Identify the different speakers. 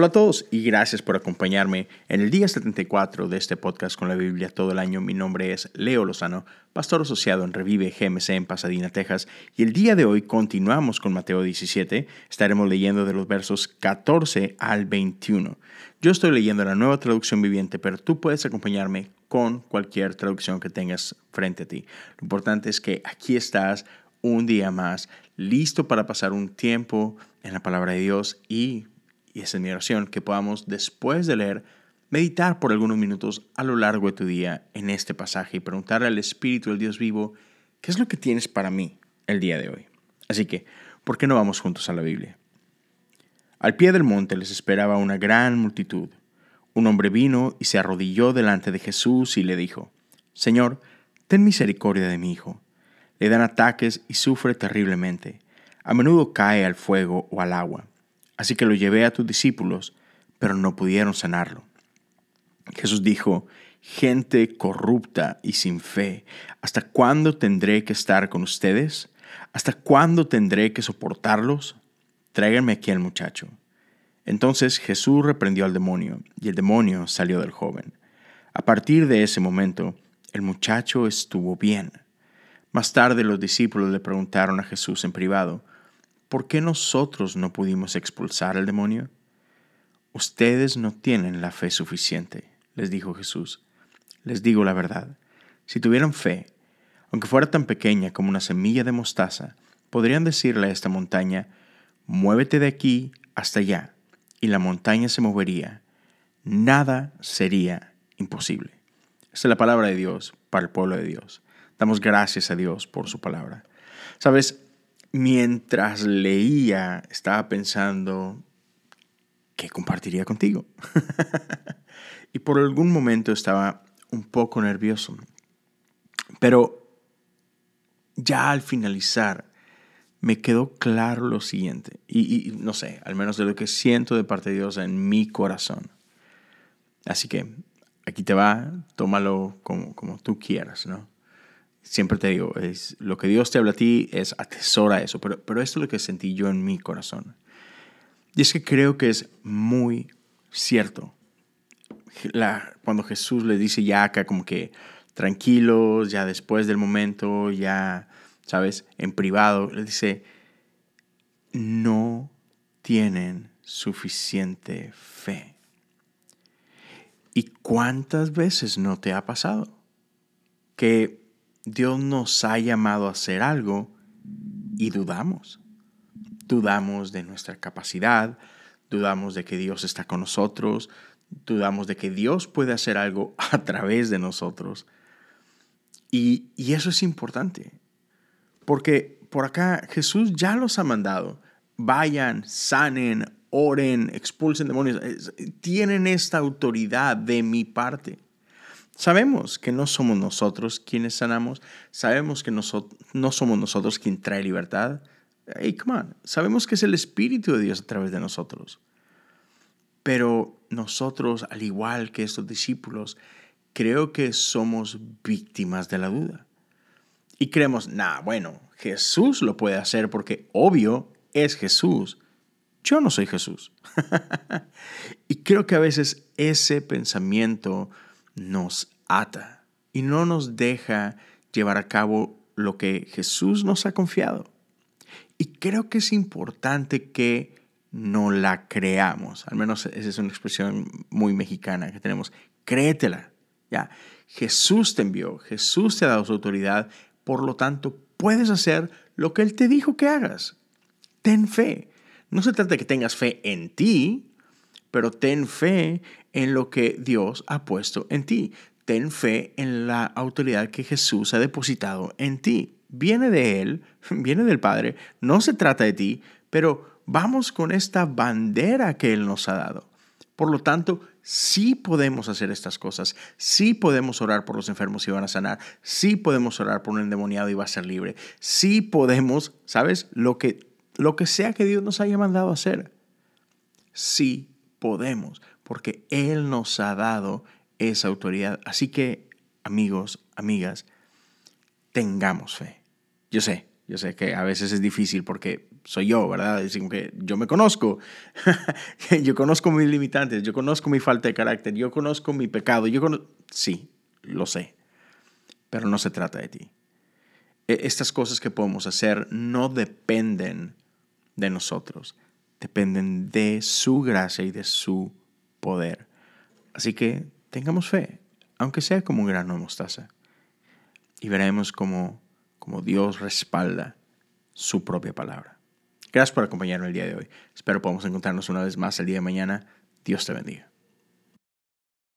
Speaker 1: Hola a todos y gracias por acompañarme en el día 74 de este podcast con la Biblia todo el año. Mi nombre es Leo Lozano, pastor asociado en Revive GMC en Pasadena, Texas. Y el día de hoy continuamos con Mateo 17. Estaremos leyendo de los versos 14 al 21. Yo estoy leyendo la nueva traducción viviente, pero tú puedes acompañarme con cualquier traducción que tengas frente a ti. Lo importante es que aquí estás un día más, listo para pasar un tiempo en la palabra de Dios y y es mi oración, que podamos después de leer, meditar por algunos minutos a lo largo de tu día en este pasaje y preguntarle al Espíritu del Dios vivo, ¿qué es lo que tienes para mí el día de hoy? Así que, ¿por qué no vamos juntos a la Biblia? Al pie del monte les esperaba una gran multitud. Un hombre vino y se arrodilló delante de Jesús y le dijo, Señor, ten misericordia de mi hijo. Le dan ataques y sufre terriblemente. A menudo cae al fuego o al agua. Así que lo llevé a tus discípulos, pero no pudieron sanarlo. Jesús dijo, gente corrupta y sin fe, ¿hasta cuándo tendré que estar con ustedes? ¿Hasta cuándo tendré que soportarlos? Tráiganme aquí al muchacho. Entonces Jesús reprendió al demonio, y el demonio salió del joven. A partir de ese momento, el muchacho estuvo bien. Más tarde los discípulos le preguntaron a Jesús en privado, ¿por qué nosotros no pudimos expulsar al demonio? Ustedes no tienen la fe suficiente, les dijo Jesús. Les digo la verdad, si tuvieran fe, aunque fuera tan pequeña como una semilla de mostaza, podrían decirle a esta montaña, muévete de aquí hasta allá, y la montaña se movería. Nada sería imposible. Esta es la palabra de Dios para el pueblo de Dios. Damos gracias a Dios por su palabra. Sabes, mientras leía, estaba pensando, ¿qué compartiría contigo? y por algún momento estaba un poco nervioso. Pero ya al finalizar, me quedó claro lo siguiente, y, no sé, al menos de lo que siento de parte de Dios en mi corazón. Así que aquí te va, tómalo como, como tú quieras, ¿no? Siempre te digo, es, lo que Dios te habla a ti es atesora eso, pero, pero esto es lo que sentí yo en mi corazón. Y es que creo que es muy cierto. La, cuando Jesús le dice ya acá como que tranquilos, ya después del momento, ya, ¿sabes? En privado, le dice, no tienen suficiente fe. ¿Y cuántas veces no te ha pasado? Que Dios nos ha llamado a hacer algo y dudamos. Dudamos de nuestra capacidad, dudamos de que Dios está con nosotros, dudamos de que Dios puede hacer algo a través de nosotros. Y, y eso es importante, porque por acá Jesús ya los ha mandado. Vayan, sanen, oren, expulsen demonios. Tienen esta autoridad de mi parte. Sabemos que no somos nosotros quienes sanamos, sabemos que no somos nosotros quien trae libertad. Hey, come on, sabemos que es el Espíritu de Dios a través de nosotros. Pero nosotros, al igual que estos discípulos, creo que somos víctimas de la duda. Y creemos, nah, bueno, Jesús lo puede hacer porque obvio es Jesús. Yo no soy Jesús. y creo que a veces ese pensamiento nos ata y no nos deja llevar a cabo lo que Jesús nos ha confiado. Y creo que es importante que no la creamos. Al menos esa es una expresión muy mexicana que tenemos. Créetela. Ya, Jesús te envió, Jesús te ha dado su autoridad, por lo tanto puedes hacer lo que Él te dijo que hagas. Ten fe. No se trata de que tengas fe en ti, pero ten fe en lo que Dios ha puesto en ti. Ten fe en la autoridad que Jesús ha depositado en ti. Viene de Él, viene del Padre, no se trata de ti, pero vamos con esta bandera que Él nos ha dado. Por lo tanto, sí podemos hacer estas cosas, sí podemos orar por los enfermos y van a sanar, sí podemos orar por un endemoniado y va a ser libre, sí podemos, ¿sabes? Lo que, lo que sea que Dios nos haya mandado a hacer, sí podemos, porque Él nos ha dado esa autoridad. Así que, amigos, amigas, tengamos fe. Yo sé, yo sé que a veces es difícil porque soy yo, ¿verdad? Es que yo me conozco, yo conozco mis limitantes, yo conozco mi falta de carácter, yo conozco mi pecado, yo Sí, lo sé, pero no se trata de ti. E, estas cosas que podemos hacer no dependen de nosotros, dependen de su gracia y de su poder. Así que tengamos fe, aunque sea como un grano de mostaza, y veremos cómo, cómo Dios respalda su propia palabra. Gracias por acompañarme el día de hoy. Espero podamos encontrarnos una vez más el día de mañana. Dios te bendiga.